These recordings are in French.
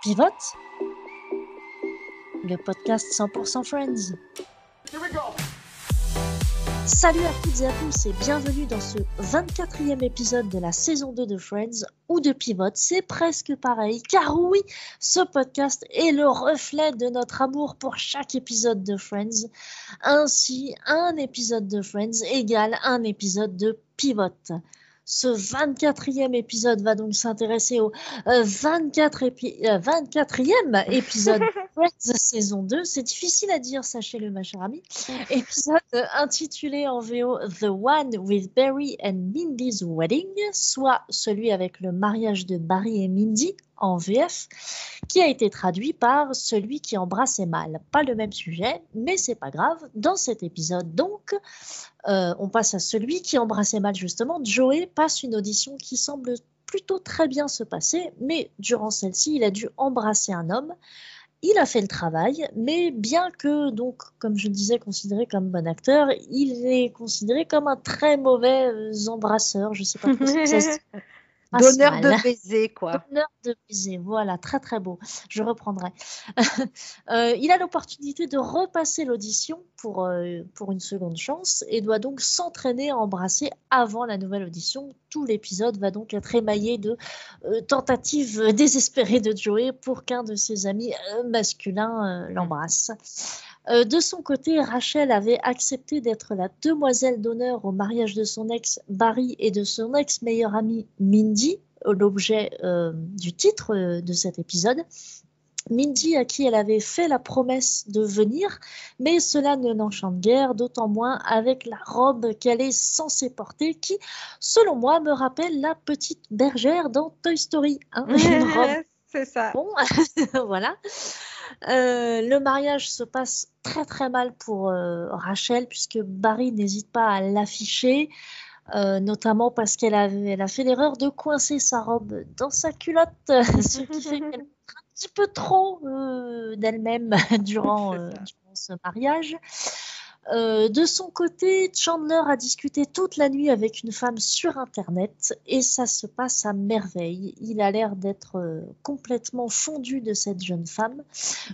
Pivot, le podcast 100% Friends. Salut à toutes et à tous et bienvenue dans ce 24e épisode de la saison 2 de Friends ou de Pivot. C'est presque pareil car oui, ce podcast est le reflet de notre amour pour chaque épisode de Friends. Ainsi, un épisode de Friends égale un épisode de Pivot. Ce 24e épisode va donc s'intéresser au 24 euh, euh, 24e épisode de saison 2. C'est difficile à dire, sachez-le, ma chère amie. Épisode intitulé en VO The One with Barry and Mindy's Wedding, soit celui avec le mariage de Barry et Mindy en VF, qui a été traduit par celui qui embrassait mal. Pas le même sujet, mais c'est pas grave. Dans cet épisode, donc, euh, on passe à celui qui embrassait mal justement. Joey passe une audition qui semble plutôt très bien se passer, mais durant celle-ci, il a dû embrasser un homme. Il a fait le travail, mais bien que, donc, comme je le disais, considéré comme bon acteur, il est considéré comme un très mauvais euh, embrasseur. Je sais pas trop si ça se Donneur de baiser, quoi. Donneur de baiser, voilà, très très beau. Je reprendrai. euh, il a l'opportunité de repasser l'audition pour, euh, pour une seconde chance et doit donc s'entraîner à embrasser avant la nouvelle audition. Tout l'épisode va donc être émaillé de euh, tentatives désespérées de Joey pour qu'un de ses amis masculins l'embrasse. Euh, de son côté, Rachel avait accepté d'être la demoiselle d'honneur au mariage de son ex Barry et de son ex meilleure amie Mindy, l'objet euh, du titre euh, de cet épisode. Mindy à qui elle avait fait la promesse de venir, mais cela ne l'enchante guère, d'autant moins avec la robe qu'elle est censée porter, qui, selon moi, me rappelle la petite bergère dans Toy Story. Hein, une robe. C'est ça. Bon, voilà. Euh, le mariage se passe très très mal pour euh, Rachel puisque Barry n'hésite pas à l'afficher, euh, notamment parce qu'elle a, elle a fait l'erreur de coincer sa robe dans sa culotte, ce qui fait qu'elle un petit peu trop d'elle-même durant, durant, ce mariage. Euh, de son côté, Chandler a discuté toute la nuit avec une femme sur Internet et ça se passe à merveille. Il a l'air d'être euh, complètement fondu de cette jeune femme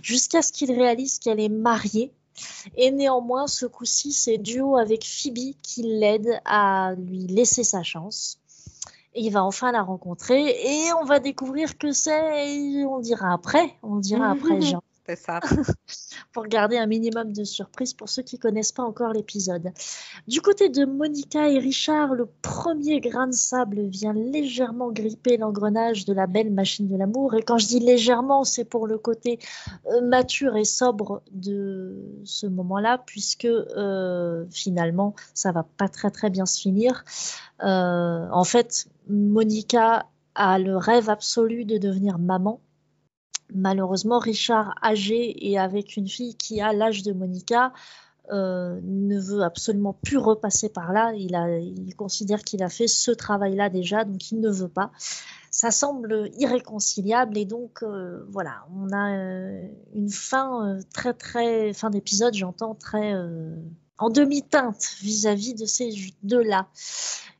jusqu'à ce qu'il réalise qu'elle est mariée. Et néanmoins, ce coup-ci, c'est duo avec Phoebe qui l'aide à lui laisser sa chance. Et il va enfin la rencontrer et on va découvrir que c'est, on dira après, on dira après, Jean. C'est ça. pour garder un minimum de surprise pour ceux qui connaissent pas encore l'épisode. Du côté de Monica et Richard, le premier grain de sable vient légèrement gripper l'engrenage de la belle machine de l'amour. Et quand je dis légèrement, c'est pour le côté euh, mature et sobre de ce moment-là, puisque euh, finalement, ça va pas très très bien se finir. Euh, en fait, Monica a le rêve absolu de devenir maman Malheureusement, Richard, âgé et avec une fille qui a l'âge de Monica, euh, ne veut absolument plus repasser par là. Il, considère qu'il a fait ce travail-là déjà, donc il ne veut pas. Ça semble irréconciliable et donc euh, voilà, on a euh, une fin très très fin d'épisode, j'entends très en demi-teinte vis-à-vis de ces deux-là.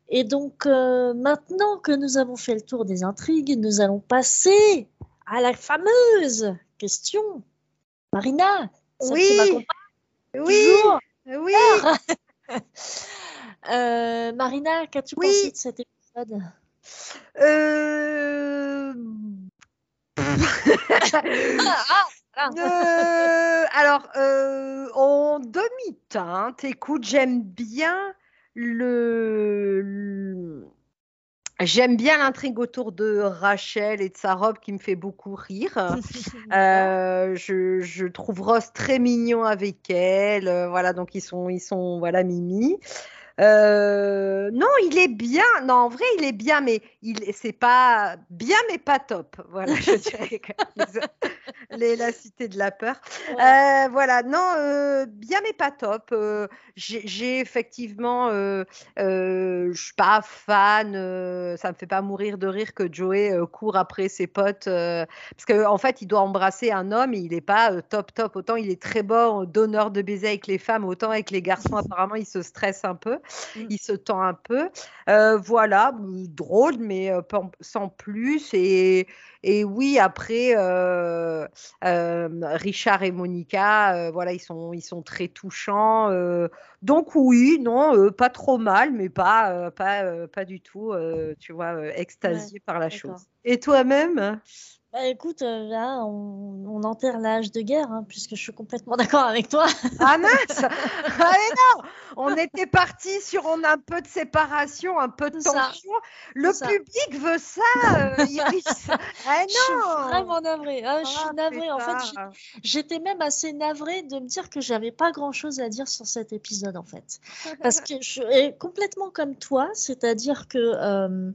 Et donc maintenant que nous avons fait le tour des intrigues, nous allons passer à la fameuse question. Marina, oui, oui, oui. euh, Marina, qu'as-tu pensé de cet épisode? Euh... euh, alors, en demi-teinte, écoute, j'aime bien le, J'aime bien l'intrigue autour de Rachel et de sa robe qui me fait beaucoup rire. euh, je, je, trouve Ross très mignon avec elle. Euh, voilà, donc ils sont, ils sont, voilà, Mimi. Euh, non, il est bien. Non, en vrai, il est bien, mais il c'est pas bien, mais pas top. Voilà, je dirais. les, la cité de la peur. Euh, voilà, non, euh, bien, mais pas top. J'ai effectivement, je suis pas fan. ça me fait pas mourir de rire que Joey court après ses potes, parce qu'en en fait, il doit embrasser un homme et il est pas top top. Autant il est très bon donneur de baiser avec les femmes, autant avec les garçons, apparemment, il se stresse un peu. Mmh. il se tend un peu. Euh, voilà, drôle, mais euh, sans plus. Et, et oui, après, Richard et Monica, voilà, ils sont, ils sont très touchants. donc oui, non, pas trop mal, mais pas, pas, pas du tout, tu vois, extasié par la chose. Et toi-même? Bah, écoute, euh, là, on, enterre l'âge de guerre, hein, puisque je suis complètement d'accord avec toi. Ah mince Allez non On était parti sur on a un peu de séparation, un peu de tension. Le public veut ça, euh, Iris. ah non Je suis vraiment navrée. Ah, je suis ah, navrée. En fait, j'étais même assez navrée de me dire que j'avais pas grand-chose à dire sur cet épisode, en fait. Parce que je suis complètement comme toi, c'est-à-dire que... Euh,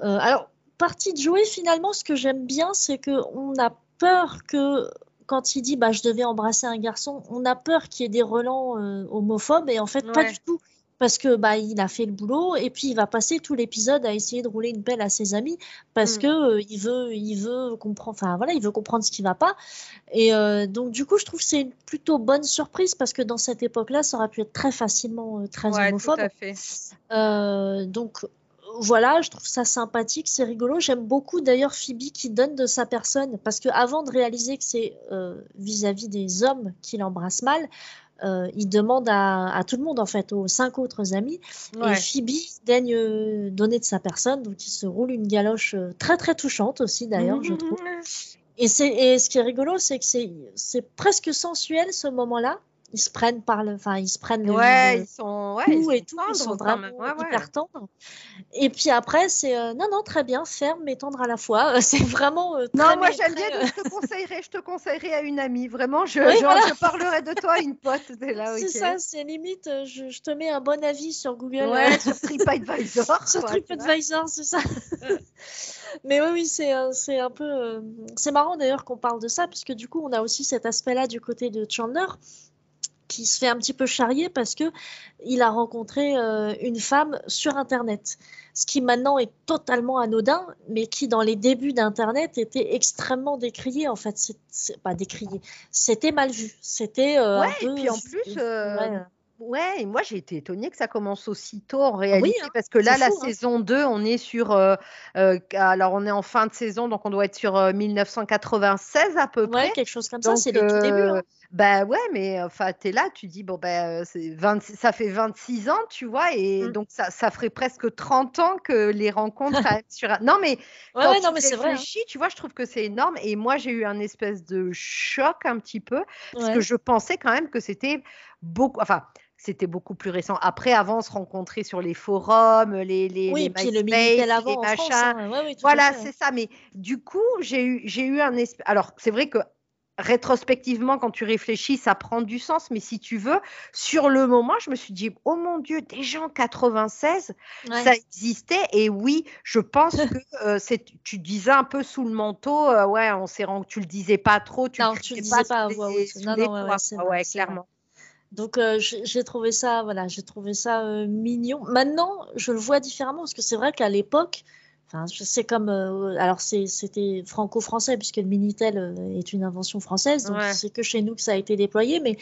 alors, partie de jouer, finalement, ce que j'aime bien, c'est qu'on a peur que quand il dit bah, je devais embrasser un garçon, on a peur qu'il y ait des relents euh, homophobes et en fait pas du tout parce que bah il a fait le boulot et puis il va passer tout l'épisode à essayer de rouler une pelle à ses amis parce mm. que euh, il veut il veut comprendre enfin voilà il veut comprendre ce qui va pas et euh, donc du coup je trouve que c'est une plutôt bonne surprise parce que dans cette époque-là ça aurait pu être très facilement très homophobe tout à fait. donc voilà, je trouve ça sympathique, c'est rigolo. J'aime beaucoup d'ailleurs Phoebe qui donne de sa personne, parce que avant de réaliser que c'est euh, vis-à-vis des hommes qu'il embrasse mal, euh, il demande à, tout le monde, en fait, aux cinq autres amis. Et Phoebe daigne euh, donner de sa personne, donc il se roule une galoche très très touchante aussi, d'ailleurs, je trouve. Et, et ce qui est rigolo, c'est que c'est presque sensuel ce moment-là ils se prennent par le, enfin ils se prennent le, ouais, ils sont, ouais, ils et tout, ils sont vraiment hyper tendres. Et puis après c'est euh, non non très bien, ferme mais tendre à la fois. c'est vraiment euh, non moi j'aime bien. Euh, je te conseillerais, je te conseillerais à une amie. Vraiment, je, je, parlerai de toi à une pote. C'est ça, c'est limite. Je, je, te mets un bon avis sur Google. Ouais, sur TripAdvisor. sur TripAdvisor, c'est ça. Mais oui, oui, c'est c'est un peu. c'est marrant d'ailleurs qu'on parle de ça, puisque du coup, on a aussi cet aspect-là du côté de Chandler, qui se fait un petit peu charrier parce que il a rencontré euh, une femme sur Internet. Ce qui maintenant est totalement anodin, mais qui dans les débuts d'Internet était extrêmement décrié. En fait, c'est pas décrié, c'était mal vu. C'était euh, ouais, et puis en plus. Euh, ouais. moi j'ai été étonnée que ça commence aussitôt en réalité, hein, parce que là, la hein. saison 2, on est sur. alors, on est en fin de saison, donc on doit être sur 1996 à peu près. Ouais, quelque chose comme ça, c'est les tout débuts. Hein. Ben ouais, mais enfin, tu es là, tu dis, bon, ben, c'est ça fait 26 ans, tu vois, et mmh. donc ça, ça ferait presque 30 ans que les rencontres sur. Non, mais quand ouais, tu non, mais c'est vrai. Hein. tu vois, je trouve que c'est énorme. Et moi, j'ai eu un espèce de choc un petit peu, parce que je pensais quand même que c'était beaucoup. Enfin, c'était beaucoup plus récent. Après, avant, on se rencontrait sur les forums, les les, oui, les puis le les machins. Hein. Ouais, voilà, c'est ça. Mais du coup, j'ai eu, j'ai eu un espèce. Alors, c'est vrai que rétrospectivement, quand tu réfléchis, ça prend du sens. Mais si tu veux, sur le moment, je me suis dit, oh mon Dieu, déjà en 96, ça existait. Et oui, je pense que euh, c'est, tu disais un peu sous le manteau, euh, ouais, on s'est rendu, tu le disais pas trop, tu non, tu le disais pas, pas Non, non, ouais, ouais, clairement. Donc euh, j'ai trouvé ça, voilà, j'ai trouvé ça mignon. Maintenant, je le vois différemment parce que c'est vrai qu'à l'époque, c'est comme, euh, alors c'était franco-français puisque le Minitel euh, est une invention française, donc c'est que chez nous que ça a été déployé. Mais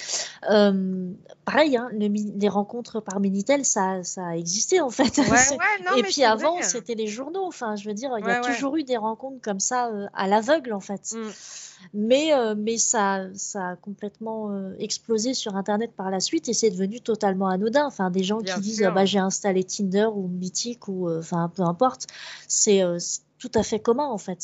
euh, pareil, hein, les rencontres par Minitel, ça, ça a existé en fait. et puis avant, c'était les journaux. Enfin, je veux dire, il y a toujours eu des rencontres comme ça à l'aveugle en fait. Mm. Mais, euh, mais ça, ça a complètement euh, explosé sur Internet par la suite et c'est devenu totalement anodin. Enfin, des gens qui disent ah bah, j'ai installé Tinder ou Mythic ou euh, enfin peu importe. C'est tout à fait commun en fait.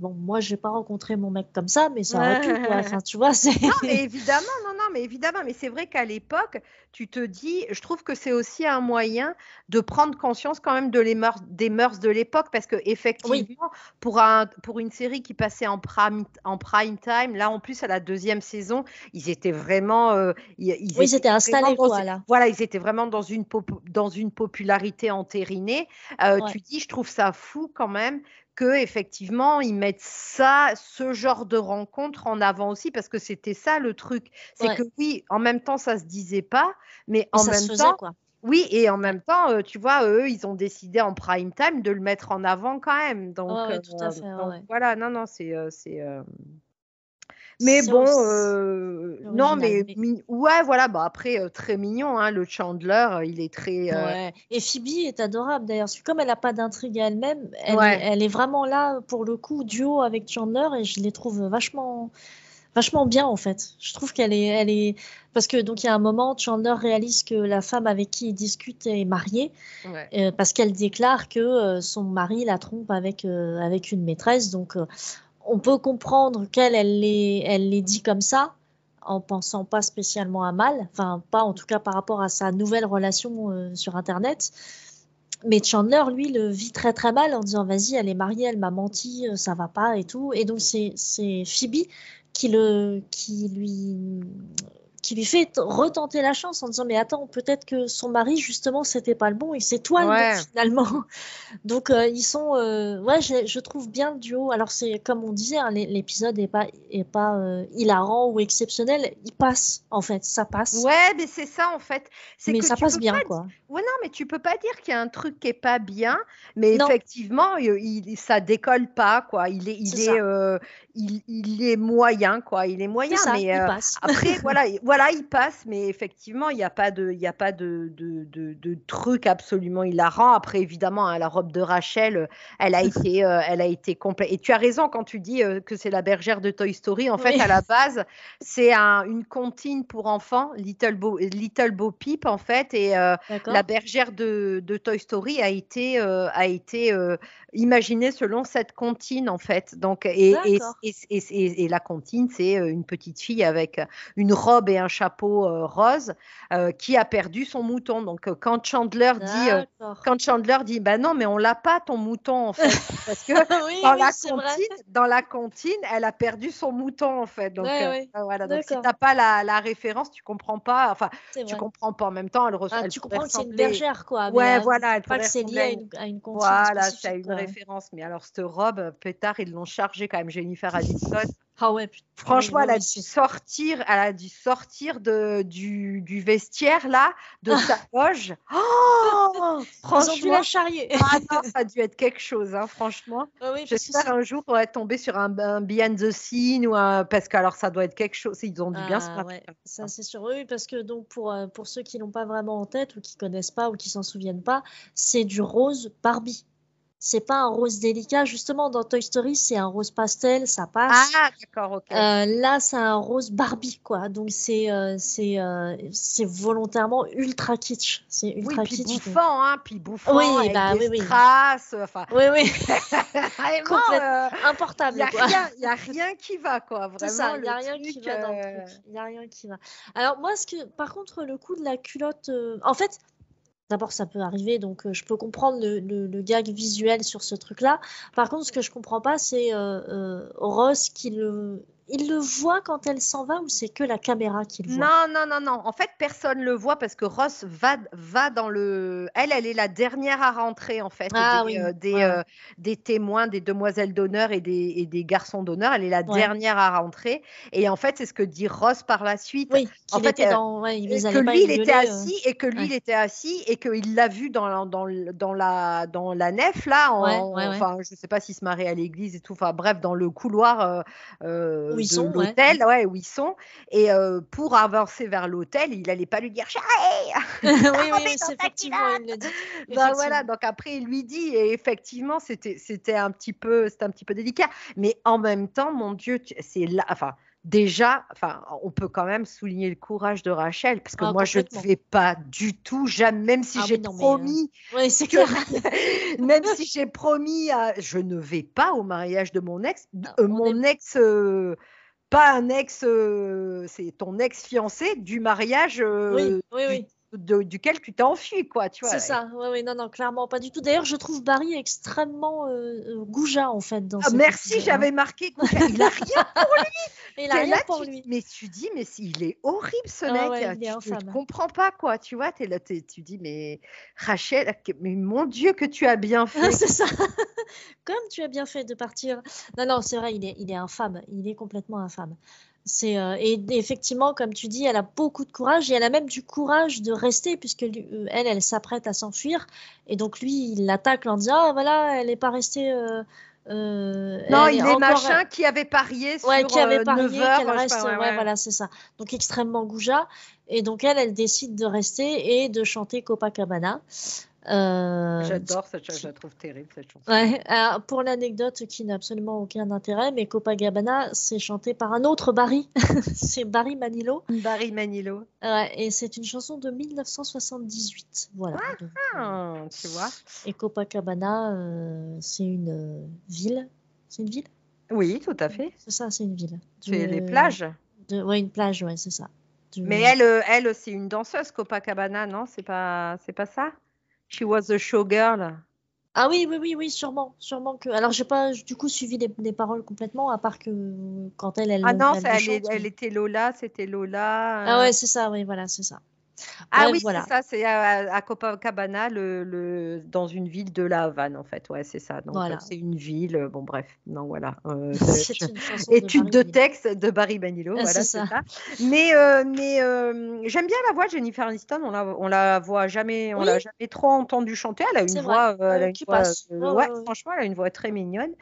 Bon, moi j'ai pas rencontré mon mec comme ça, mais ça aurait pu. Enfin, tu vois, c'est. Non, mais évidemment, non, non, mais évidemment, mais c'est vrai qu'à l'époque, tu te dis, je trouve que c'est aussi un moyen de prendre conscience quand même de les mœurs, des mœurs de l'époque, parce que effectivement, pour un, pour une série qui passait en prime, en prime time, là en plus à la deuxième saison, ils étaient vraiment, euh, ils, oui, ils étaient installés voilà. Voilà, ils étaient vraiment dans une dans une popularité entérinée. Euh, Tu dis, je trouve ça fou quand même que effectivement ils mettent ça, ce genre de rencontre en avant aussi parce que c'était ça le truc. C'est que oui, en même temps ça se disait pas, mais en même temps, oui, et en même temps, euh, tu vois, eux, ils ont décidé en prime time de le mettre en avant quand même. Donc, tout à fait, voilà, non, non, c'est, euh, c'est, Mais bon, euh, non, mais, ouais, voilà. Bah après, euh, très mignon, hein, le Chandler, il est très. Ouais. Et Phoebe est adorable d'ailleurs, comme elle n'a pas d'intrigue à elle-même, elle, elle, est vraiment là pour le coup duo avec Chandler, et je les trouve vachement vachement bien en fait. Je trouve qu'elle est, elle est, parce que donc il y a un moment, Chandler réalise que la femme avec qui il discute est mariée, euh, parce qu'elle déclare que euh, son mari la trompe avec euh, avec une maîtresse. Donc on peut comprendre qu'elle, elle les, dit comme ça, en pensant pas spécialement à mal, enfin pas en tout cas par rapport à sa nouvelle relation sur Internet. Mais Chandler, lui, le vit très très mal en disant vas-y, elle est mariée, elle m'a menti, ça va pas et tout. Et donc c'est Phoebe qui, le, qui lui qui lui fait retenter la chance en disant mais attends peut-être que son mari justement c'était pas le bon et c'est toi le bon finalement. Donc euh, ils sont euh, ouais je, trouve bien le duo. Alors c'est comme on disait hein, l'épisode est pas est pas euh, hilarant ou exceptionnel. Il passe en fait. Ça passe. Ouais mais c'est ça en fait. Mais que ça passe bien quoi. ouais non mais tu peux pas dire qu'il y a un truc qui est pas bien mais effectivement il, ça décolle pas quoi. Il est il est, il, il, est moyen quoi il est moyen mais il passe. après voilà voilà, il passe, mais effectivement, il n'y a pas de, il y a pas de, de, de, truc absolument hilarant. Après, évidemment, hein, la robe de Rachel, elle a été, euh, elle a été complète. Et tu as raison quand tu dis euh, que c'est la bergère de Toy Story. En fait, à la base, c'est un, une comptine pour enfants, Little Bo, Little Bo Peep, en fait. Et euh, la bergère de, de, Toy Story a été, a été imaginée selon cette comptine, en fait. Donc, et, et, et, et la comptine, c'est une petite fille avec une robe et un chapeau euh, rose euh, qui a perdu son mouton. Donc euh, quand Chandler dit, quand Chandler dit, bah non, mais on l'a pas ton mouton en fait, parce que dans, la comptine, dans la comptine, elle a perdu son mouton en fait. Donc voilà, donc si t'as pas la, la, référence, tu comprends pas. Enfin, tu comprends pas en même temps. Elle, ah, tu comprends que c'est une bergère quoi. Ouais, voilà. Elle pas que c'est lié à une, à une comptine. Voilà, c'est une référence. Mais alors cette robe, pétard, ils l'ont chargée quand même. Jennifer Aniston. Ah ouais, Franchement, elle a dû sortir, elle a dû sortir de, du, du vestiaire là, de sa loge. Oh franchement, la charrier. ah non, ça a dû être quelque chose, hein, franchement. Ah oui, J'espère un jour va tomber sur un, un, behind the scene ou un, parce que alors ça doit être quelque chose. Ils ont dû bien se ah Ça c'est sûr, oui, parce que donc pour euh, pour ceux qui l'ont pas vraiment en tête ou qui connaissent pas ou qui s'en souviennent pas, c'est du rose Barbie c'est pas un rose délicat. Justement, dans Toy Story, c'est un rose pastel, ça passe. Ah, d'accord, ok. Euh, là, c'est un rose Barbie, quoi. Donc, c'est euh, c'est euh, c'est volontairement ultra kitsch. C'est ultra oui, puis kitsch. Bouffant, hein, puis bouffant, oui, avec bah, des oui, strass, enfin. Oui, oui. Complètement importable, Il n'y a, rien qui va, quoi. Vraiment, ça, il n'y a rien qui va dans le truc. Il n'y a rien qui va. Alors, moi, ce que, par contre, le coup de la culotte. En fait, D'abord, ça peut arriver, donc euh, je peux comprendre le, gag visuel sur ce truc-là. Par contre, ce que je comprends pas, c'est euh, euh, Ross qui le, il le voit quand elle s'en va ou c'est que la caméra qui le voit? Non, non, non, non. En fait, personne le voit parce que Ross va, va dans le. Elle, elle est la dernière à rentrer en fait. Ah, des, oui. des, euh, des, témoins, des demoiselles d'honneur et des, et des garçons d'honneur. Elle est la dernière à rentrer. Et en fait, c'est ce que dit Ross par la suite. Oui, en fait, était dans... il que lui, il était assis et que lui, il était assis et qu'il l'a vu dans, dans, dans, la, dans la nef là. En, enfin, je sais pas s'il se marie à l'église et tout. Enfin, bref, dans le couloir. Euh, euh ils sont, l'hôtel, ouais. où ils sont. Et euh, pour avancer vers l'hôtel, il n'allait pas lui dire chérie Oui, oui, c'est effectivement, il le dit. Ben, voilà, donc après, il lui dit, et effectivement, c'était, un petit peu, c'était un petit peu délicat. Mais en même temps, mon Dieu, c'est là, enfin, déjà, enfin, on peut quand même souligner le courage de Rachel, parce que ah, moi, je ne vais pas du tout, jamais, même si ah j'ai promis, euh, même si j'ai promis, à... je ne vais pas au mariage de mon ex, ah, euh, mon ex. Euh, pas un ex, c'est ton ex fiancé du mariage oui, oui, oui duquel tu t'es enfui, quoi, tu vois. C'est ça, oui, oui, non, non, clairement pas du tout. D'ailleurs, je trouve Barry extrêmement euh, euh goujat, en fait, dans ah, Merci, j'avais marqué Il a rien pour lui Il a rien pour lui. Mais tu dis, mais il est horrible, ce ah mec. tu ne comprends pas, quoi, tu vois, es là, tu dis, mais Rachel, mais mon Dieu, que tu as bien fait. c'est ça Comme tu as bien fait de partir. Non, non, c'est vrai, il est, il est infâme, il est complètement infâme. C'est euh, et effectivement, comme tu dis, elle a beaucoup de courage et elle a même du courage de rester puisque euh, elle, elle s'apprête à s'enfuir et donc lui, il l'attaque en disant ah voilà, elle n'est pas restée, euh, Euh, non, il est encore- machin qui avait parié sur Ouais, qui avait parié 9 heures. reste. pas, ouais, ouais. voilà, c'est ça. Donc extrêmement goujat. Et donc elle, elle décide de rester et de chanter Copacabana. Euh, J'adore cette chanson, je la trouve terrible cette chanson. Ouais, alors, pour l'anecdote qui n'a absolument aucun intérêt, mais Copacabana, c'est chanté par un autre Barry, c'est Barry Manilow, Barry Manilow. Ouais, et c'est une chanson de 1978. Voilà. Donc, euh, Ah, tu vois et Copacabana, euh, c'est une euh, ville. C'est une ville? Oui, tout à fait. C'est ça, c'est une ville. C'est les plages. de- ouais, une plage, ouais, c'est ça. Mais elle, euh, elle c'est une danseuse, Copacabana, non? C'est pas, c'est pas ça? She was a showgirl. Ah oui, oui, oui, oui, sûrement, sûrement que. Alors, j'ai pas du coup suivi les, les paroles complètement, à part que quand elle, elle. Ah non, elle était Lola, c'était Lola. Ah euh. ouais, c'est ça, oui, voilà, c'est ça. Ah Bref, oui, voilà. c'est ça, c'est à, à Copacabana, le, le- dans une ville de la Havane, en fait. Ouais, c'est ça. Donc, Voilà. euh, c'est une ville. euh, Bon, bref. Non, voilà. euh, une de Étude de texte de Barry Manilow, Ah, voilà, c'est ça. ça. Mais, euh, mais euh, j'aime bien la voix de Jennifer Aniston. On la, on la voit jamais, on Oui. l'a jamais trop entendue chanter. Elle a une voix, elle a une Ouais, franchement, elle a une voix très mignonne.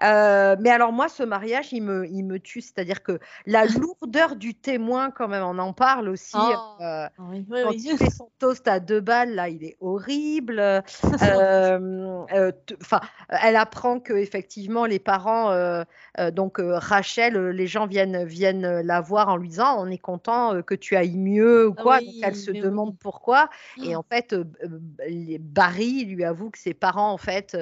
Mais alors moi, ce mariage, il me, il me tue. C'est-à-dire que la lourdeur du témoin, quand même, on en parle aussi. Oh. Ah oui, oui, quand oui. il fait son toast à deux balles, là, il est horrible. Euh, euh, elle apprend que effectivement les parents, euh, euh, donc Rachel, les gens viennent viennent la voir en lui disant, on est content que tu ailles mieux ou Ah quoi. donc elle se demande pourquoi. Et en fait, Barry lui avoue que ses parents, en fait,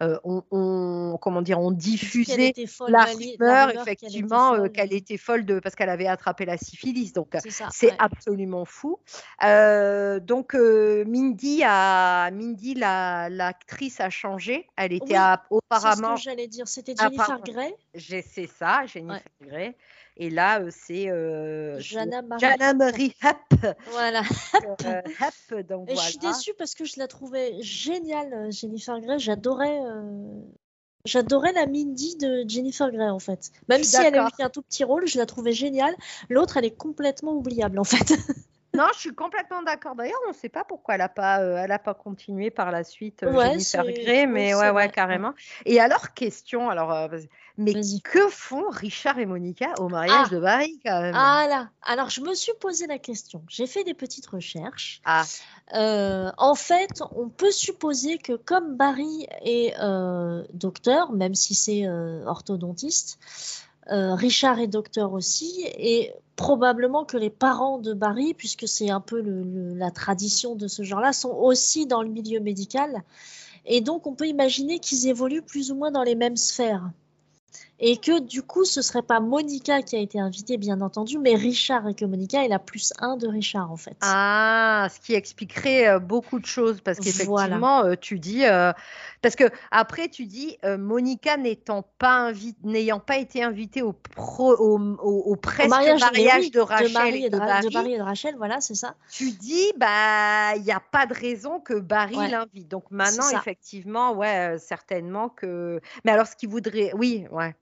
ont, ont- comment dire, ont diffusé folle, la rumeur, effectivement, folle, qu'elle était folle de parce qu'elle avait attrapé la syphilis. Donc C'est absolument fou. Euh, donc euh, Mindy a Mindy la l'actrice a changé. Elle était Oui, à- C'est ce auparavant. que j'allais dire. C'était Jennifer. Grey, J'ai c'est ça, Jennifer Grey. Et là euh, c'est euh, Jana Marie. Hepp. Voilà. euh, Hepp, donc Et voilà. je suis déçue parce que je la trouvais géniale, Jennifer Grey. J'adorais, euh, j'adorais la Mindy de Jennifer Grey en fait. Même si elle a eu qu'un tout petit rôle, je la trouvais géniale. L'autre, elle est complètement oubliable en fait. Non, je suis complètement d'accord. D'ailleurs, on ne sait pas pourquoi elle n'a pas, euh, elle a pas continué par la suite, euh, Ouais, Jennifer Grey, mais ouais, ouais, vrai, carrément. Et alors, question, alors, euh, mais que font Richard et Monica au mariage Ah. de Barry quand même? Ah là. Alors, je me suis posé la question. J'ai fait des petites recherches. Ah, Euh, en fait, on peut supposer que comme Barry est docteur, même si c'est orthodontiste, euh, Richard est docteur aussi, et probablement que les parents de Barry, puisque c'est un peu la tradition de ce genre-là, sont aussi dans le milieu médical. Et donc, on peut imaginer qu'ils évoluent plus ou moins dans les mêmes sphères. Et que du coup, ce serait pas Monica qui a été invitée, bien entendu, mais Richard, et que Monica est la plus un de Richard, en fait. Ah, ce qui expliquerait euh, beaucoup de choses parce Voilà. qu'effectivement, euh, tu dis, euh, parce que après tu dis, Monica n'étant pas n'ayant pas été invitée au, pro, au, au- au presque mariage, oui, de Rachel Marie et de Barry, de Barry et de Rachel, voilà, c'est ça. tu dis, bah, il n'y a pas de raison que Barry Ouais. l'invite. Donc maintenant, effectivement, ouais, certainement que. Mais alors, ce qu'il voudrait, oui, ouais,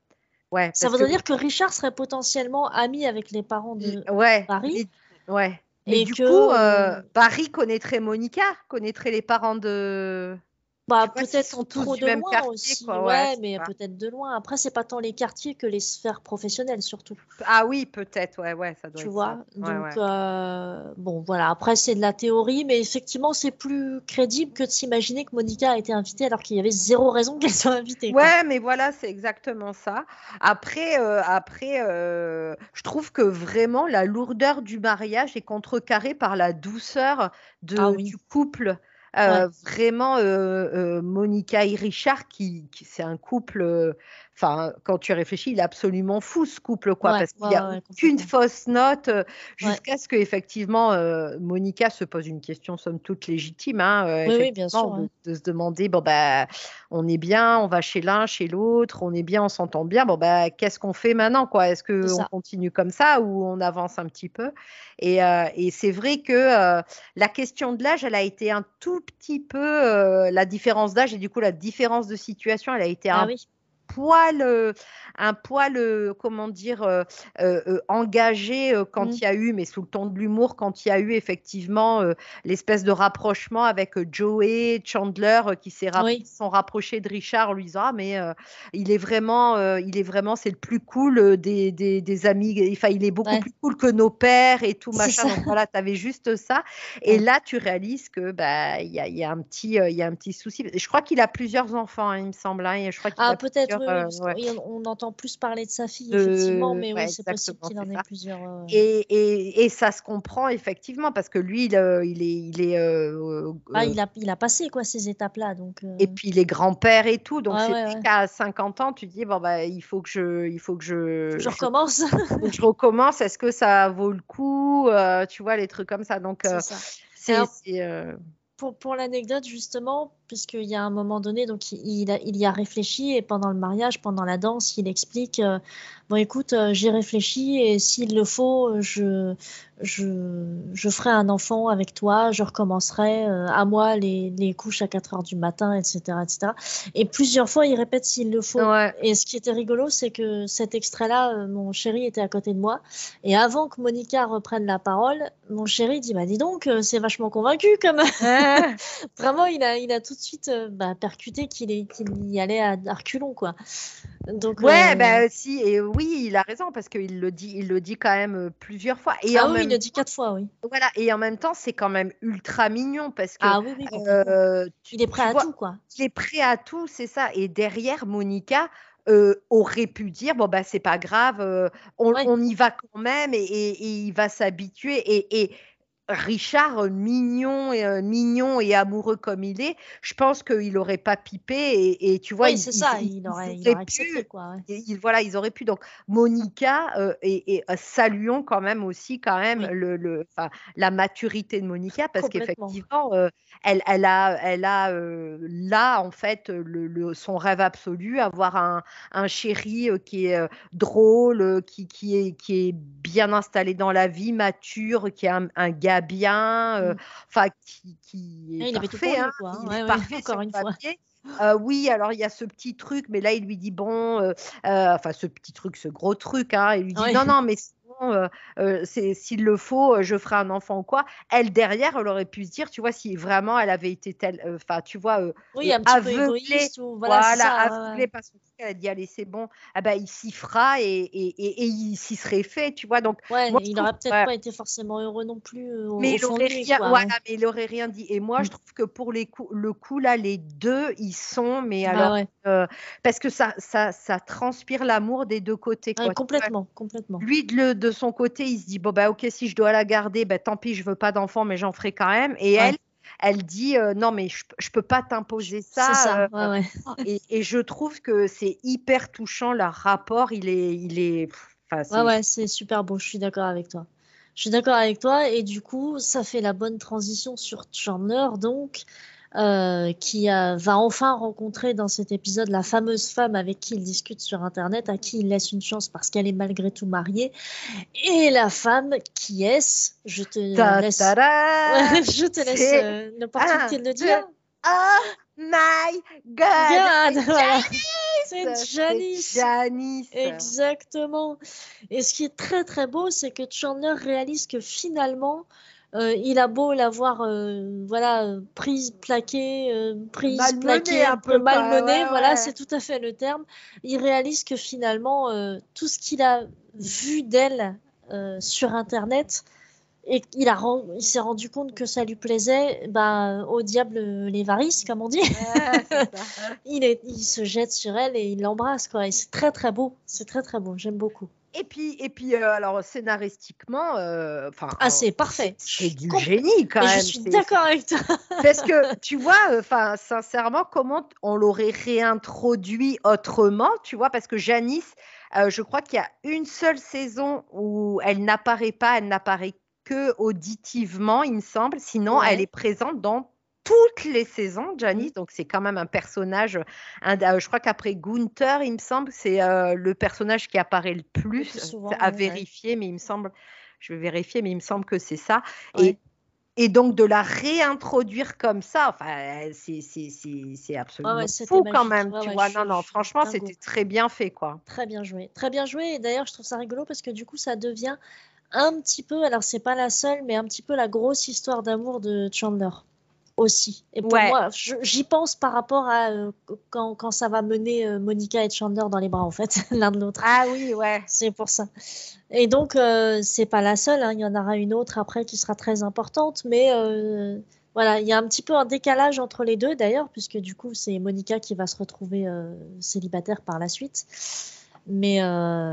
ouais. Ça voudrait que- dire que Richard serait potentiellement ami avec les parents de. Ouais. Barry. ouais. Mais Et du que, coup, euh, Barry connaîtrait Monica, connaîtrait les parents de. Bah, peut-être tous trop de même loin quartier, aussi. quoi, ouais, mais peut-être de loin. Après, c'est pas tant les quartiers que les sphères professionnelles, surtout. Ah oui, peut-être, ouais, ouais, ça doit Tu être vois? ça. Ouais, Donc, ouais. euh, bon, voilà. Après, c'est de la théorie, mais effectivement, c'est plus crédible que de s'imaginer que Monica a été invitée alors qu'il y avait zéro raison qu'elle soit invitée. quoi. Ouais, mais voilà, c'est exactement ça. Après, euh, après euh, je trouve que vraiment la lourdeur du mariage est contrecarrée par la douceur de, Ah oui. du couple. Euh, Vraiment, euh, euh, Monica et Richard, qui, qui- c'est un couple. Enfin, quand tu réfléchis, il est absolument fou ce couple, quoi, Ouais, parce qu'il n'y a complètement. fausse note euh, jusqu'à ce que effectivement euh, Monica se pose une question somme toute légitime, hein, euh, Oui, oui, bien sûr, effectivement, de, se demander bon bah on est bien, on va chez l'un, chez l'autre, on est bien, on s'entend bien. Bon bah qu'est-ce qu'on fait maintenant, quoi? Est-ce que C'est on continue comme ça ou on avance un petit peu? Et, euh, et c'est vrai que la question de l'âge, elle a été un tout petit peu la différence d'âge et du coup la différence de situation, elle a été Ah un oui. Poil, euh, un poil, euh, comment dire, euh, engagé quand mmh. il y a eu, mais sous le ton de l'humour, quand il y a eu effectivement l'espèce de rapprochement avec Joey, Chandler, qui s'est sont rapprochés de Richard en lui disant ah mais il est vraiment, il est vraiment, c'est le plus cool des, des, amis. Enfin, il est beaucoup plus cool que nos pères et tout machin. Donc voilà, tu avais juste ça. Et là, tu réalises que bah il y a, y a, un petit, il y a un petit souci. Je crois qu'il a plusieurs enfants, hein, il me semble. Hein, je crois ah peut-être on entend plus parler de sa fille, effectivement, mais oui, c'est possible qu'il en ait plusieurs. Et, et, ça se comprend, effectivement, parce que lui, il, euh, il est. Il, est euh, ah, il, a, il a passé quoi, ces étapes-là. Donc, Et puis, il est grand-père et tout. Donc, c'est qu'à 50 ans, tu dis, bon, bah, il faut que je. Il faut que je, je recommence. je, recommence. Est-ce que ça vaut le coup euh, Tu vois, les trucs comme ça. Donc, c'est. Pour, pour l'anecdote, justement, puisqu'il y a un moment donné, donc il, il, y a réfléchi et pendant le mariage, pendant la danse, il explique euh, Bon, écoute, euh, j'ai réfléchi et s'il le faut, je, je, je, ferai un enfant avec toi, je recommencerai euh, à moi les, les, couches à 4 heures du matin, etc. etc. Et plusieurs fois, il répète s'il le faut. Et ce qui était rigolo, c'est que cet extrait-là, mon chéri était à côté de moi. Et avant que Monica reprenne la parole, mon chéri dit Bah, dis donc, c'est vachement convaincu, comme. Vraiment, il a, il a tout de suite euh, bah, percuté qu'il y allait à Arculon, quoi. Donc, ouais, bah, si, et oui, il a raison parce qu'il le dit, il le dit quand même euh, plusieurs fois. Et ah oui, il le dit quatre fois, oui. Voilà, et en même temps, c'est quand même ultra mignon parce que. Ah oui, oui, euh, il est prêt à tout, quoi. Il est prêt à tout, c'est ça. Et derrière, Monica, aurait pu dire bon bah c'est pas grave, on, y va quand même et, il va s'habituer et, et, Richard, euh, mignon et, euh, mignon et amoureux comme il est, je pense qu'il n'aurait pas pipé et, tu vois, oui, c'est ça, il, aurait, pu, quoi, voilà, ils auraient pu. Donc Monica euh, et, saluons quand même aussi quand même le, la maturité de Monica parce qu'effectivement, elle, elle, a, elle a là en fait le, son rêve absolu, avoir un, un chéri qui est drôle, qui, qui, est, qui est bien installé dans la vie, mature, qui est un, un gars bien, euh, mmh. enfin qui, qui est il parfait, hein, hein. parfait encore une fois. Euh, oui, alors il y a ce petit truc, mais là il lui dit bon, euh, enfin ce petit truc, ce gros truc, hein, il lui dit non non mais euh, euh, c'est s'il le faut, euh, je ferai un enfant ou quoi. Elle derrière, elle aurait pu se dire, tu vois, si vraiment elle avait été telle, enfin, tu vois, oui, un petit aveuglée, ou, voilà, voilà aveuglée parce qu'elle a dit allez c'est bon, ah bah, il s'y fera et, et, et, il s'y serait fait, tu vois. Donc, ouais, il n'aurait peut-être pas été forcément heureux non plus. mais, il aurait rien, voilà, mais il aurait rien dit. Et moi, je mmh. trouve que pour les coups, le coup là, les deux, ils sont, mais bah alors, parce que ça, ça, ça transpire l'amour des deux côtés. Quoi, complètement, complètement. Lui de, de son côté, il se dit bon bah ok si je dois la garder, bah tant pis, je veux pas d'enfant, mais j'en ferai quand même. Et elle, elle dit euh, non mais je, peux pas t'imposer ça. ça. Euh, et, et, je trouve que c'est hyper touchant leur rapport. Il est, il est. Ouais ouais, c'est super beau. Je suis d'accord avec toi. Je suis d'accord avec toi et du coup ça fait la bonne transition sur Chandler donc euh, qui va enfin rencontrer dans cet épisode la fameuse femme avec qui il discute sur Internet, à qui il laisse une chance parce qu'elle est malgré tout mariée. Et la femme, qui est-ce? Je te laisse, je te laisse euh, l'opportunité de le dire. Oh my God, C'est Janice. Janice. Exactement. Et ce qui est très très beau, c'est que Chandler réalise que finalement, euh, il a beau l'avoir euh, voilà prise plaquée euh, prise plaquée un peu malmenée voilà c'est tout à fait le terme. Il réalise que finalement tout ce qu'il a vu d'elle sur internet et il a il s'est rendu compte que ça lui plaisait bah au diable les varices comme on dit. Il est il se jette sur elle et il l'embrasse quoi. Et c'est très très beau. C'est très très beau. J'aime beaucoup et puis, et puis euh, alors scénaristiquement, euh, enfin, ah c'est parfait. C'est du génie quand même. Je suis d'accord avec toi. Parce que tu vois, euh, enfin, sincèrement, comment on l'aurait réintroduit autrement, tu vois, parce que Janice, je crois qu'il y a une seule saison où elle n'apparaît pas, elle n'apparaît que auditivement, il me semble. Sinon, elle est présente dans toutes les saisons, Janice. Mmh. Donc, c'est quand même un personnage. Euh, je crois qu'après Gunther, il me semble, c'est euh, le personnage qui apparaît le plus. à vérifier, mais il me semble. Je vais vérifier, mais il me semble que c'est ça. Et et donc de la réintroduire comme ça, enfin, c'est absolument fou quand même, tu vois. non, non, franchement, c'était très bien fait, quoi. Très bien joué, très bien joué. Et d'ailleurs, je trouve ça rigolo parce que du coup, ça devient un petit peu, alors c'est pas la seule, mais un petit peu la grosse histoire d'amour de Chandler aussi. Et pour moi, j'y pense par rapport à euh, quand, quand, ça va mener euh, Monica et Chandler dans les bras, en fait, l'un de l'autre. Ah oui, ouais. C'est pour ça. Et donc, euh, c'est pas la seule, hein. il y en aura une autre après qui sera très importante, mais voilà, il y a un petit peu un décalage entre les deux d'ailleurs, puisque du coup, c'est Monica qui va se retrouver célibataire par la suite. Mais,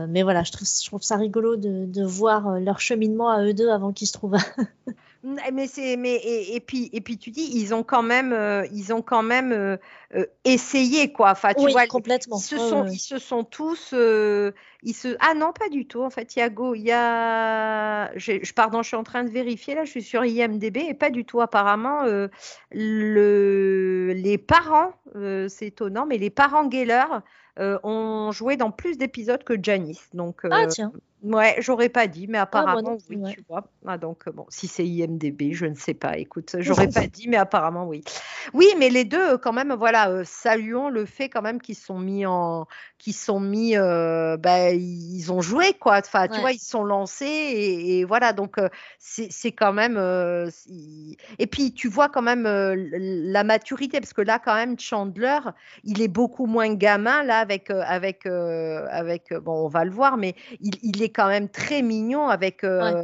mais voilà, je trouve, je trouve ça rigolo de, de voir leur cheminement à eux deux avant qu'ils se trouvent. Mais c'est mais et, puis et puis tu dis ils ont quand même euh, ils ont quand même euh, euh, essayé quoi. Enfin tu oui, vois complètement. Ils se sont ils se sont tous ils se ah non pas du tout. En fait il y a go il y a je pardon je suis en train de vérifier là je suis sur IMDb et pas du tout. Apparemment le les parents c'est étonnant mais les parents Geller ont joué dans plus d'épisodes que Janice. Donc ah tiens Ouais, j'aurais pas dit, mais ah, apparemment oui, tu vois. Ah, donc bon, si c'est IMDB, je ne sais pas. Écoute, j'aurais pas dit, mais apparemment oui. Oui, mais les deux, quand même, voilà, euh, saluons le fait quand même qu'ils sont mis en, qu'ils sont mis, euh, bah, ils ont joué quoi. Enfin, tu vois, ils sont lancés et, voilà. Donc euh, c'est quand même. et puis tu vois quand même la maturité parce que là quand même Chandler, il est beaucoup moins gamin là avec avec avec. Bon, on va le voir, mais il, il est quand même très mignon avec, euh,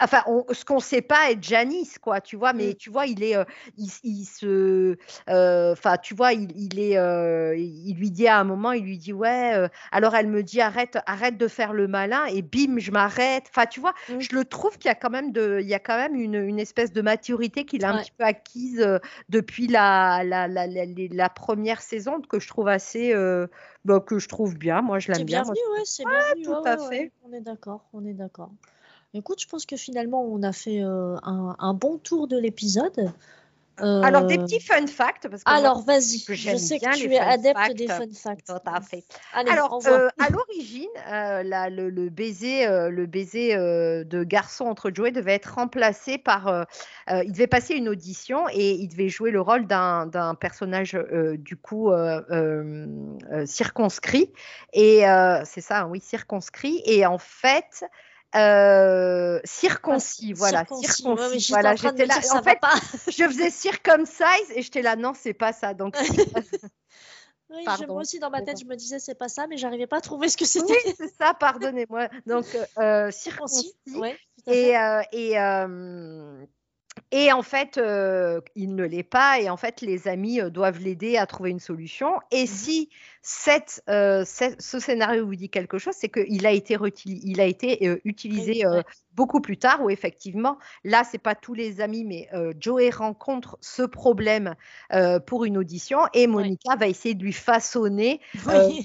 Enfin, ce qu'on ne sait pas est Janice, quoi, tu vois, mais mm. tu vois, il est, euh, il, se, euh, enfin, tu vois, il, est, il lui dit à un moment, il lui dit, ouais, alors elle me dit, arrête, arrête de faire le malin, et bim, je m'arrête. Enfin, tu vois, mm. je le trouve qu'il y a quand même de, il y a quand même une, une espèce de maturité qu'il a un petit peu acquise depuis la la, la, la, première saison, que je trouve assez, bah, que je trouve bien. Moi, je l'aime bien. Bienvenue, ouais, c'est bienvenu. Tout à fait. on est d'accord, on est d'accord. Écoute, je pense que finalement, on a fait euh, un, un, bon tour de l'épisode. Alors, des euh, petits fun facts. Parce que Alors, vas-y. Je sais que tu es adepte des fun facts. Tout à fait. Alors, euh, à l'origine, euh, le, baiser, le baiser de garçon entre Joey devait être remplacé par. il devait passer une audition et il devait jouer le rôle d'un personnage, du coup, circonscrit. Et c'est ça, oui, circonscrit. Et en fait, euh, circoncis, voilà, circoncis. voilà, j'étais là. En fait, je faisais circumcise et j'étais là, non, c'est pas ça. Donc, oui, moi aussi dans ma tête, je me disais c'est pas ça, mais j'arrivais pas à trouver ce que c'était. Oui, c'est ça, pardonnez-moi. Donc, euh, circoncis. Ouais, et, euh, et et en fait, il ne l'est pas. Et en fait, les amis doivent l'aider à trouver une solution. Et mmh si cette, ce scénario vous dit quelque chose, c'est qu'il a été, il a été utilisé beaucoup plus tard, où effectivement, là, c'est pas tous les amis, mais Joey rencontre ce problème pour une audition et Monica va essayer de lui façonner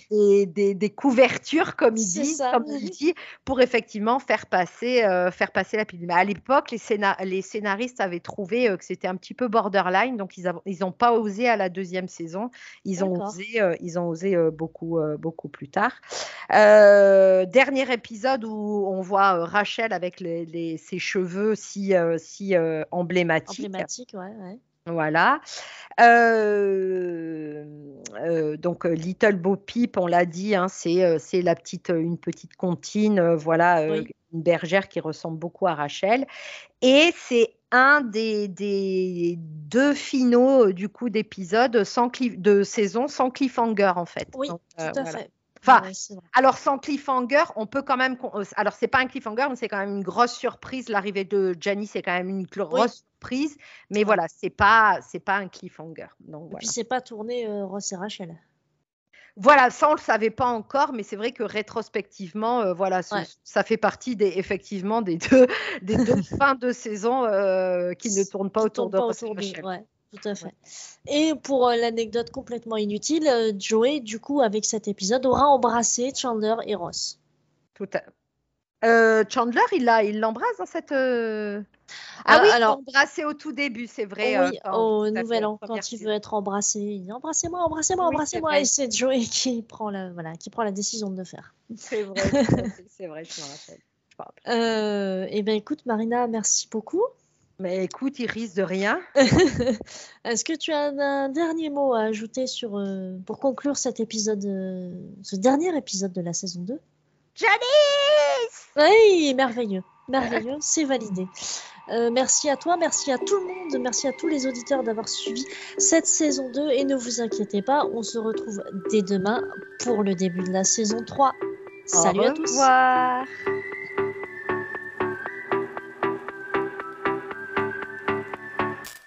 des, des, couvertures, comme il dit, comme il dit, pour effectivement faire passer, faire passer la pilule. Mais à l'époque, les, les, scénaristes avaient trouvé que c'était un petit peu borderline, donc ils n'ont pas osé à la deuxième saison. Ils ont osé, ils ont osé beaucoup, beaucoup plus tard. dernier épisode où on voit Rachel avec ses cheveux si, euh, si euh, emblématiques. Emblématiques, ouais, ouais. Voilà. Euh, donc Little Bo Peep, on l'a dit, hein, c'est la petite, une petite comptine, voilà, une bergère qui ressemble beaucoup à Rachel. Et c'est un des, des, deux finaux du coup d'épisode sans de saison sans cliffhanger en fait. Oui, tout à fait. Enfin, alors sans cliffhanger, on peut quand même. Euh, alors c'est pas un cliffhanger, mais c'est quand même une grosse surprise. L'arrivée de Janice c'est quand même une grosse surprise, mais voilà, c'est pas c'est pas un cliffhanger. Donc, et puis c'est pas tourné euh, Ross et Rachel. Voilà, ça on le savait pas encore, mais c'est vrai que rétrospectivement, euh, voilà, ça fait partie des effectivement des deux des deux fins de saison qui ne tournent pas autour de Rachel. Tout à fait. Et pour euh, l'anecdote complètement inutile, euh, Joey, du coup, avec cet épisode, aura embrassé Chandler et Ross. Tout à euh, Chandler, il il l'embrasse dans cette. Ah, oui, alors embrassé au tout début, c'est vrai. Oui, au nouvel an, quand il veut être embrassé, il dit embrassez-moi, embrassez-moi, embrassez-moi, et c'est Joey qui prend la, voilà, qui prend la décision de le faire. C'est vrai, c'est vrai, je me rappelle. eh bien, écoute, Marina, merci beaucoup. Mais écoute, il risque de rien. Est-ce que tu as un, dernier mot à ajouter sur, euh, pour conclure cet épisode, euh, ce dernier épisode de la saison 2 Janice Oui, merveilleux, merveilleux, c'est validé. Euh, merci à toi, merci à tout le monde, merci à tous les auditeurs d'avoir suivi cette saison 2 et ne vous inquiétez pas, on se retrouve dès demain pour le début de la saison 3. Salut à tous. Au revoir.